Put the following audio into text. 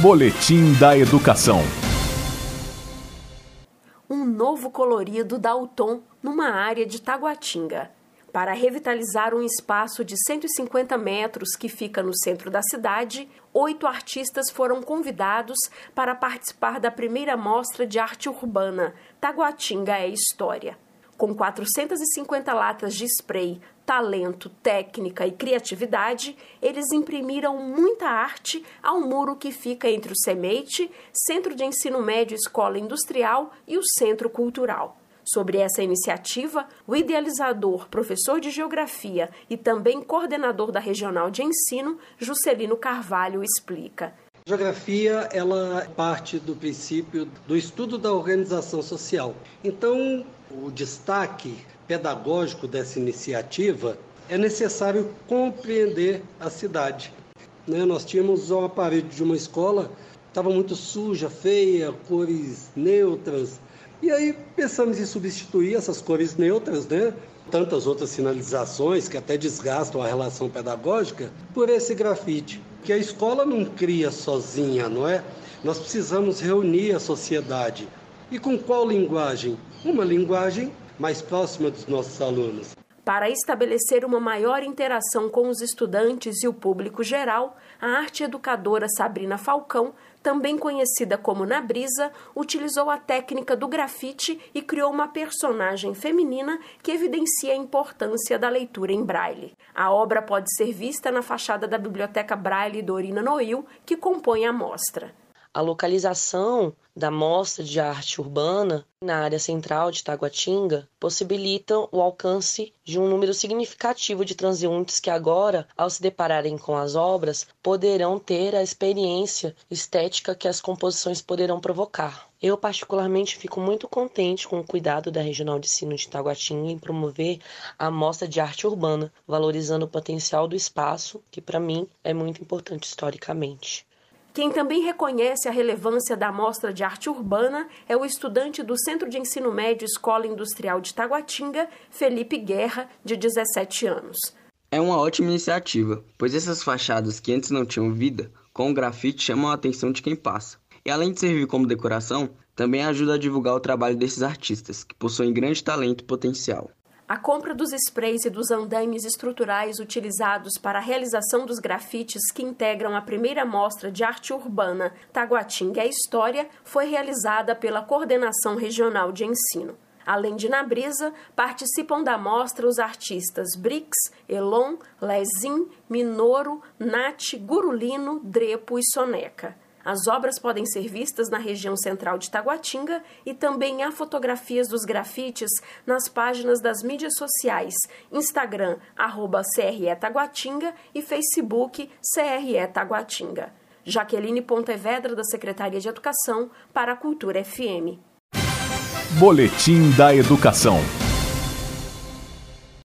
Boletim da Educação. Um novo colorido dá o tom numa área de Taguatinga. Para revitalizar um espaço de 150 metros que fica no centro da cidade, oito artistas foram convidados para participar da primeira mostra de arte urbana Taguatinga é História. Com 450 latas de spray, talento, técnica e criatividade, eles imprimiram muita arte ao muro que fica entre o Semeite, Centro de Ensino Médio Escola Industrial e o Centro Cultural. Sobre essa iniciativa, o idealizador, professor de Geografia e também coordenador da Regional de Ensino, Juscelino Carvalho, explica. Geografia, ela parte do princípio do estudo da organização social. Então, o destaque pedagógico dessa iniciativa é necessário compreender a cidade. Né? Nós tínhamos uma parede de uma escola, estava muito suja, feia, cores neutras. E aí pensamos em substituir essas cores neutras, né? tantas outras sinalizações que até desgastam a relação pedagógica, por esse grafite que a escola não cria sozinha, não é? Nós precisamos reunir a sociedade. E com qual linguagem? Uma linguagem mais próxima dos nossos alunos. Para estabelecer uma maior interação com os estudantes e o público geral, a arte educadora Sabrina Falcão, também conhecida como Na Brisa, utilizou a técnica do grafite e criou uma personagem feminina que evidencia a importância da leitura em braille. A obra pode ser vista na fachada da Biblioteca Braille Dorina Noil, que compõe a mostra. A localização da Mostra de Arte Urbana na área central de Taguatinga possibilitam o alcance de um número significativo de transeuntes que agora, ao se depararem com as obras, poderão ter a experiência estética que as composições poderão provocar. Eu particularmente fico muito contente com o cuidado da Regional de Ensino de Taguatinga em promover a Mostra de Arte Urbana, valorizando o potencial do espaço, que para mim é muito importante historicamente. Quem também reconhece a relevância da Mostra de Arte Urbana é o estudante do Centro de Ensino Médio Escola Industrial de Taguatinga, Felipe Guerra, de 17 anos. É uma ótima iniciativa, pois essas fachadas que antes não tinham vida, com o grafite chamam a atenção de quem passa. E além de servir como decoração, também ajuda a divulgar o trabalho desses artistas, que possuem grande talento e potencial. A compra dos sprays e dos andaimes estruturais utilizados para a realização dos grafites que integram a primeira mostra de arte urbana Taguatinga é História foi realizada pela Coordenação Regional de Ensino. Além de na brisa, participam da mostra os artistas Brix, Elon, Lezin, Minoro, Nath, Gurulino, Drepo e Soneca. As obras podem ser vistas na região central de Taguatinga e também há fotografias dos grafites nas páginas das mídias sociais, Instagram, arroba CRE Taguatinga e Facebook CRE Taguatinga. Jaqueline Pontevedra, da Secretaria de Educação, para a Cultura FM. Boletim da Educação.